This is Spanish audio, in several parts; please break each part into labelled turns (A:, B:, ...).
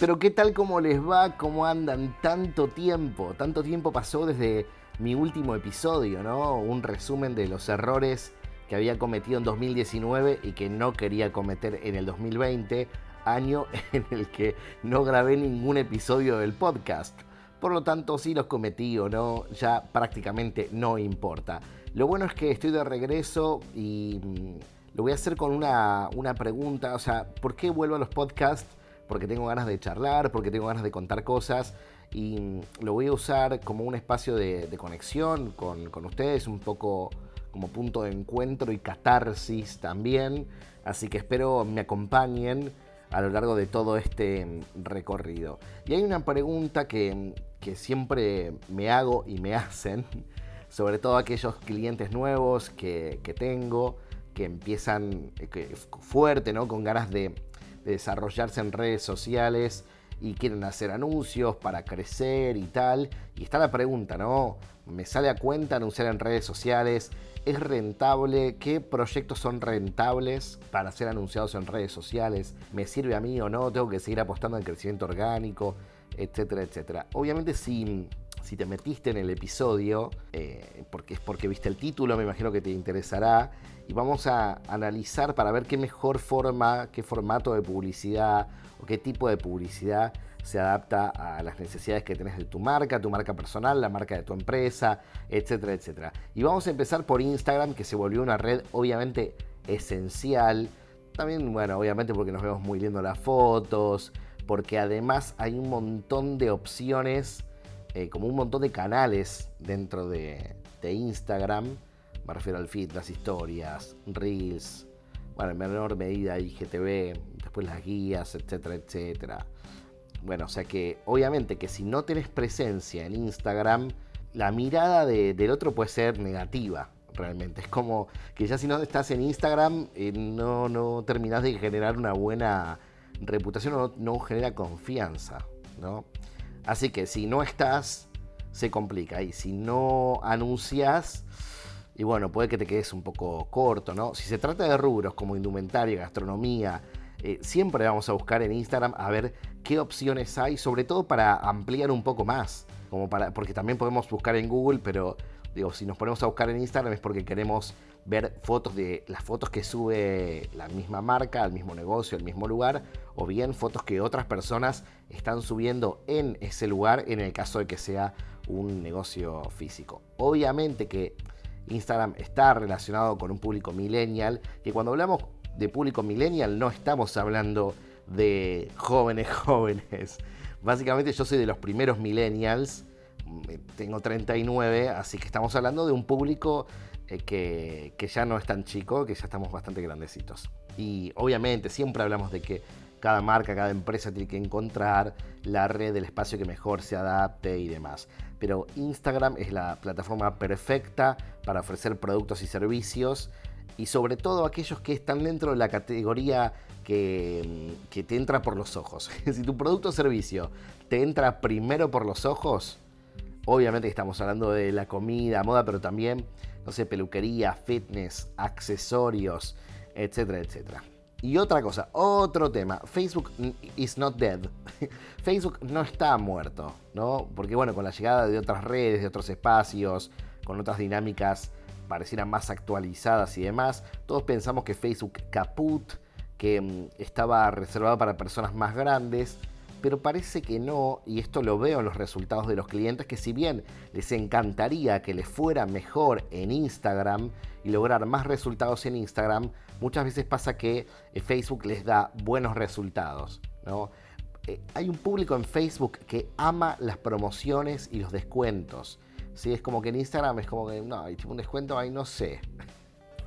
A: Pero ¿qué tal cómo les va? ¿Cómo andan? Tanto tiempo, tanto tiempo pasó desde mi último episodio, ¿no? Un resumen de los errores que había cometido en 2019 y que no quería cometer en el 2020, año en el que no grabé ningún episodio del podcast. Por lo tanto, si los cometí o no, ya prácticamente no importa. Lo bueno es que estoy de regreso y mm, lo voy a hacer con una, una pregunta, o sea, ¿por qué vuelvo a los podcasts? Porque tengo ganas de charlar, porque tengo ganas de contar cosas y lo voy a usar como un espacio de, conexión con, ustedes, un poco como punto de encuentro y catarsis también. Así que espero me acompañen a lo largo de todo este recorrido. Y hay una pregunta que, siempre me hago y me hacen, sobre todo aquellos clientes nuevos que, tengo, que empiezan fuerte, ¿no? con ganas de de desarrollarse en redes sociales y quieren hacer anuncios para crecer y tal. Y está la pregunta, ¿no? ¿Me sale a cuenta anunciar en redes sociales? ¿Es rentable? ¿Qué proyectos son rentables para ser anunciados en redes sociales? ¿Me sirve a mí o no? ¿Tengo que seguir apostando en crecimiento orgánico? Etcétera, etcétera. Obviamente si, si te metiste en el episodio, eh, porque es porque viste el título, me imagino que te interesará y vamos a analizar para ver qué mejor forma, qué formato de publicidad o qué tipo de publicidad se adapta a las necesidades que tenés de tu marca, tu marca personal, la marca de tu empresa, etcétera, etcétera. Y vamos a empezar por Instagram, que se volvió una red obviamente esencial. También, bueno, obviamente porque nos vemos muy lindo las fotos, porque además hay un montón de opciones, eh, como un montón de canales dentro de, de Instagram me refiero al feed, las historias, reels, bueno, en menor medida IGTV, después las guías, etcétera, etcétera. Bueno, o sea que obviamente que si no tenés presencia en Instagram, la mirada del otro puede ser negativa, realmente. Es como que ya si no estás en Instagram, eh, no, no terminás de generar una buena reputación o no, no, genera confianza, ¿no? Así que si no estás, se complica. Y si no anuncias, y bueno, puede que te quedes un poco corto, ¿no? Si se trata de rubros como indumentaria, gastronomía, eh, siempre vamos a buscar en Instagram a ver qué opciones hay, sobre todo para ampliar un poco más, como para, porque también podemos buscar en Google, pero digo, si nos ponemos a buscar en Instagram es porque queremos ver fotos de las fotos que sube la misma marca, al mismo negocio, al mismo lugar, o bien fotos que otras personas están subiendo en ese lugar en el caso de que sea un negocio físico. Obviamente que Instagram está relacionado con un público millennial, que cuando hablamos de público millennial no estamos hablando de jóvenes jóvenes. Básicamente yo soy de los primeros millennials, tengo 39, así que estamos hablando de un público eh, que, que ya no es tan chico, que ya estamos bastante grandecitos. Y obviamente siempre hablamos de que cada marca, cada empresa tiene que encontrar la red del espacio que mejor se adapte y demás. Pero Instagram es la plataforma perfecta para ofrecer productos y servicios y sobre todo aquellos que están dentro de la categoría que, que te entra por los ojos. si tu producto o servicio te entra primero por los ojos, obviamente estamos hablando de la comida, moda, pero también, no sé, peluquería, fitness, accesorios, etcétera, etcétera. Y otra cosa, otro tema, Facebook is not dead. Facebook no está muerto, ¿no? Porque bueno, con la llegada de otras redes, de otros espacios, con otras dinámicas parecieran más actualizadas y demás, todos pensamos que Facebook caput, que mm, estaba reservado para personas más grandes, pero parece que no, y esto lo veo en los resultados de los clientes, que si bien les encantaría que les fuera mejor en Instagram y lograr más resultados en Instagram, muchas veces pasa que eh, Facebook les da buenos resultados. ¿no? Eh, hay un público en Facebook que ama las promociones y los descuentos. ¿sí? Es como que en Instagram es como que, no, hay un descuento ahí, no sé.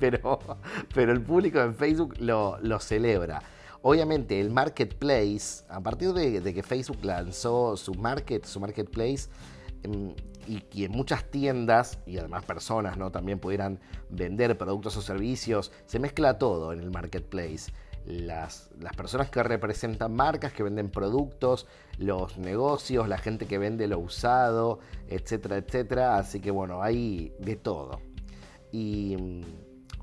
A: Pero, pero el público en Facebook lo, lo celebra. Obviamente el marketplace, a partir de, de, que Facebook lanzó su market, su marketplace, em, y que muchas tiendas y además personas ¿no? también pudieran vender productos o servicios, se mezcla todo en el marketplace. Las, las, personas que representan marcas, que venden productos, los negocios, la gente que vende lo usado, etcétera, etcétera. Así que bueno, hay de todo. Y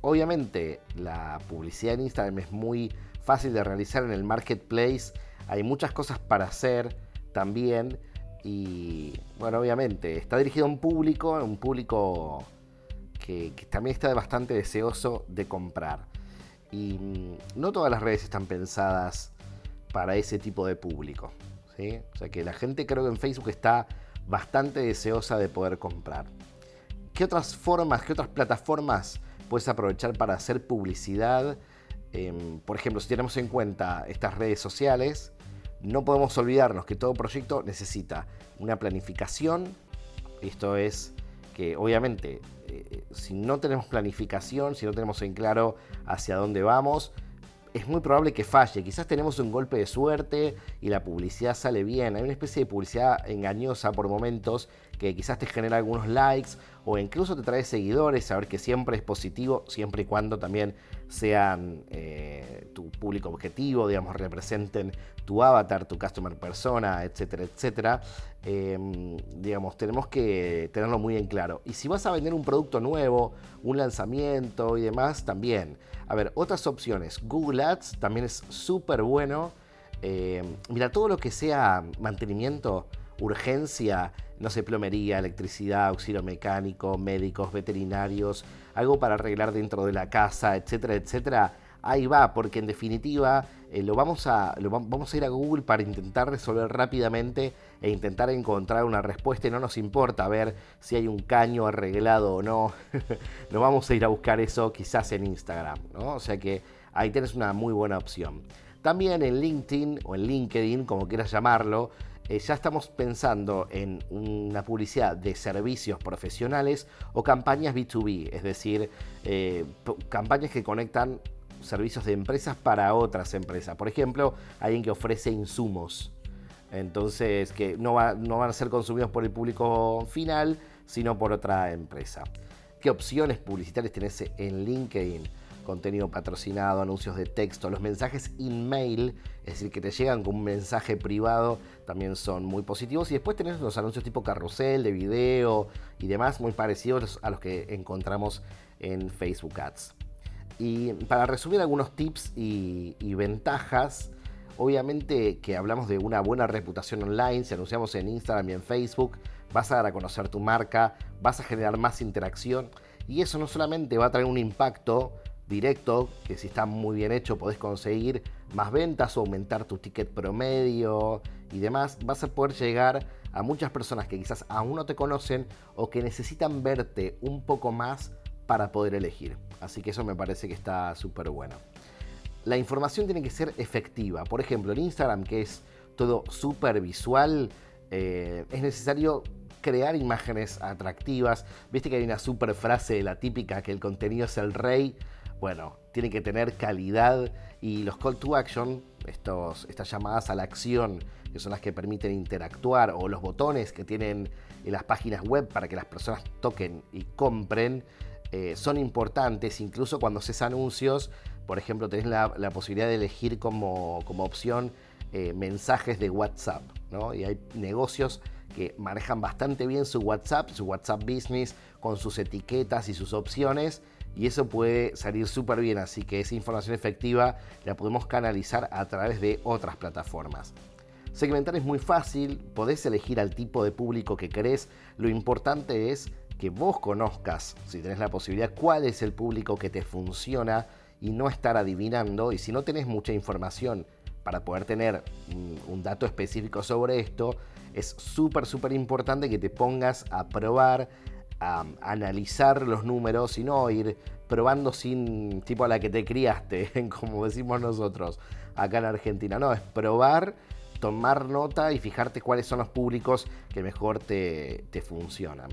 A: obviamente la publicidad en Instagram es muy fácil de realizar en el marketplace Hay muchas cosas para hacer también y bueno, obviamente está dirigido a un público, un público que, también está bastante deseoso de comprar. Y mm, no todas las redes están pensadas para ese tipo de público. ¿sí? O sea que la gente creo que en Facebook está bastante deseosa de poder comprar. ¿Qué otras formas, qué otras plataformas puedes aprovechar para hacer publicidad? Em, por ejemplo, si tenemos en cuenta estas redes sociales, no podemos olvidarnos que todo proyecto necesita una planificación. Esto es que obviamente eh, si no tenemos planificación, si no tenemos en claro hacia dónde vamos, es muy probable que falle. Quizás tenemos un golpe de suerte y la publicidad sale bien. Hay una especie de publicidad engañosa por momentos que quizás te genera algunos likes o incluso te trae seguidores, saber que siempre es positivo, siempre y cuando también sean eh, tu público objetivo, digamos, representen tu avatar, tu customer persona, etcétera, etcétera. Em, digamos, tenemos que tenerlo muy en claro. Y si vas a vender un producto nuevo, un lanzamiento y demás, también. A ver, otras opciones. Google Ads también es súper bueno. Em, mira, todo lo que sea mantenimiento, urgencia, no sé, plomería, electricidad, auxilio mecánico, médicos, veterinarios, algo para arreglar dentro de la casa, etcétera, etcétera, ahí va, porque en definitiva eh, lo vamos a, vamos a ir a Google para intentar resolver rápidamente e intentar encontrar una respuesta y no nos importa ver si hay un caño arreglado o no. no vamos a ir a buscar eso quizás en Instagram, ¿no? O sea que ahí tienes una muy buena opción. También en LinkedIn o en LinkedIn, como quieras llamarlo, eh, ya estamos pensando en una publicidad de servicios profesionales o campañas B2B, es decir, eh, campañas que conectan servicios de empresas para otras empresas. Por ejemplo, alguien que ofrece insumos. Entonces, que no, no van a ser consumidos por el público final, sino por otra empresa. ¿Qué opciones publicitarias tenés en LinkedIn? Contenido patrocinado, anuncios de texto, los mensajes in-mail, es decir, que te llegan con un mensaje privado, también son muy positivos. Y después tenés los anuncios tipo carrusel, de video y demás, muy parecidos a los que encontramos en Facebook Ads. Y para resumir algunos tips y, y ventajas, obviamente que hablamos de una buena reputación online, si anunciamos en Instagram y en Facebook, vas a dar a conocer tu marca, vas a generar más interacción y eso no solamente va a traer un impacto directo, que si está muy bien hecho podés conseguir más ventas o aumentar tu ticket promedio y demás, vas a poder llegar a muchas personas que quizás aún no te conocen o que necesitan verte un poco más para poder elegir. Así que eso me parece que está súper bueno. La información tiene que ser efectiva. Por ejemplo, en Instagram, que es todo súper visual, eh, es necesario crear imágenes atractivas. Viste que hay una super frase, la típica, que el contenido es el rey bueno, tiene que tener calidad y los call to action, estos, estas llamadas a la acción, que son las que permiten interactuar, o los botones que tienen en las páginas web para que las personas toquen y compren, eh, son importantes, incluso cuando haces anuncios, por ejemplo, tenés la, posibilidad de elegir como, opción eh, mensajes de WhatsApp, ¿no? Y hay negocios que manejan bastante bien su WhatsApp, su WhatsApp Business, con sus etiquetas y sus opciones, y eso puede salir súper bien, así que esa información efectiva la podemos canalizar a través de otras plataformas. Segmentar es muy fácil, podés elegir al tipo de público que querés, lo importante es que vos conozcas, si tenés la posibilidad, cuál es el público que te funciona y no estar adivinando, y si no tenés mucha información para poder tener un, dato específico sobre esto, es súper, súper importante que te pongas a probar analizar los números y no ir probando sin tipo a la que te criaste, como decimos nosotros acá en Argentina. No, es probar, tomar nota y fijarte cuáles son los públicos que mejor te, funcionan.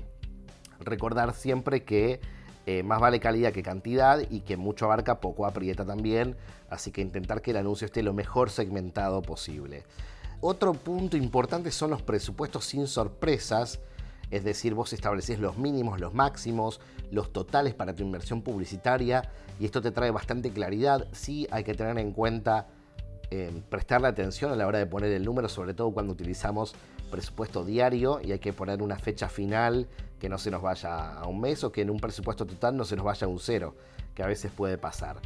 A: Recordar siempre que eh, más vale calidad que cantidad y que mucho abarca, poco aprieta también. Así que intentar que el anuncio esté lo mejor segmentado posible. Otro punto importante son los presupuestos sin sorpresas es decir, vos estableces los mínimos, los máximos, los totales para tu inversión publicitaria y esto te trae bastante claridad. Sí hay que tener en cuenta eh, prestarle atención a la hora de poner el número, sobre todo cuando utilizamos presupuesto diario y hay que poner una fecha final que no se nos vaya a un mes o que en un presupuesto total no se nos vaya a un cero, que a veces puede pasar.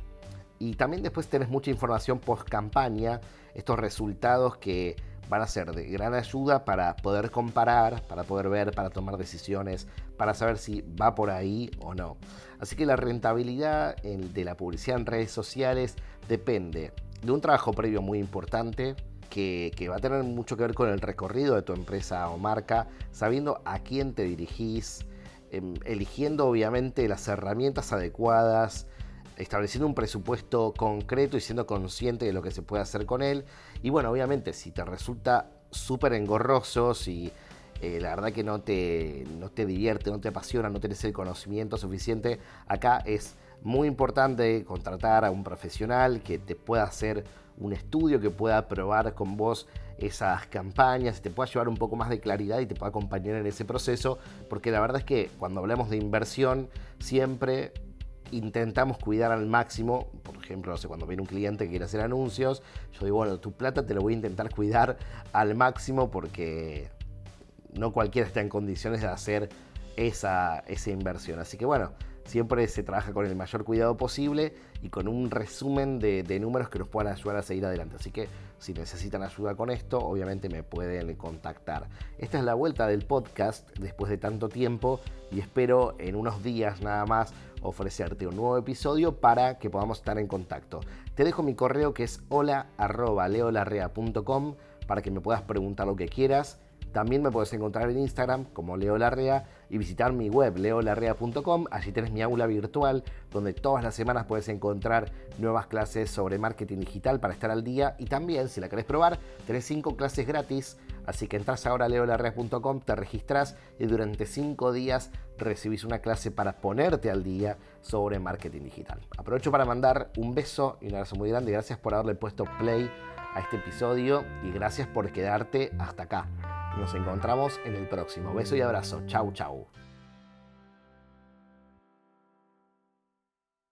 A: Y también después tenés mucha información post campaña, estos resultados que van a ser de gran ayuda para poder comparar, para poder ver, para tomar decisiones, para saber si va por ahí o no. Así que la rentabilidad de la publicidad en redes sociales depende de un trabajo previo muy importante, que, va a tener mucho que ver con el recorrido de tu empresa o marca, sabiendo a quién te dirigís, em, eligiendo obviamente las herramientas adecuadas, estableciendo un presupuesto concreto y siendo consciente de lo que se puede hacer con él. Y bueno, obviamente, si te resulta súper engorroso, si eh, la verdad que no te, no te divierte, no te apasiona, no tienes el conocimiento suficiente, acá es muy importante contratar a un profesional que te pueda hacer un estudio, que pueda probar con vos esas campañas, te pueda llevar un poco más de claridad y te pueda acompañar en ese proceso, porque la verdad es que cuando hablamos de inversión siempre intentamos cuidar al máximo, por ejemplo, no sé, cuando viene un cliente que quiere hacer anuncios, yo digo, bueno, tu plata te lo voy a intentar cuidar al máximo porque no cualquiera está en condiciones de hacer esa, esa inversión. Así que bueno, siempre se trabaja con el mayor cuidado posible y con un resumen de, números que nos puedan ayudar a seguir adelante. Así que si necesitan ayuda con esto, obviamente me pueden contactar. Esta es la vuelta del podcast después de tanto tiempo y espero en unos días nada más ofrecerte un nuevo episodio para que podamos estar en contacto. Te dejo mi correo que es hola.leolarrea.com para que me puedas preguntar lo que quieras también me puedes encontrar en Instagram como Leo Larrea y visitar mi web leolarrea.com. Allí tienes mi aula virtual donde todas las semanas puedes encontrar nuevas clases sobre marketing digital para estar al día. Y también, si la querés probar, tenés 5 clases gratis. Así que entras ahora a leolarrea.com, te registras y durante 5 días recibís una clase para ponerte al día sobre marketing digital. Aprovecho para mandar un beso y un abrazo muy grande. Gracias por haberle puesto play a este episodio y gracias por quedarte hasta acá. Nos encontramos en el próximo. Beso y abrazo. Chau, chau.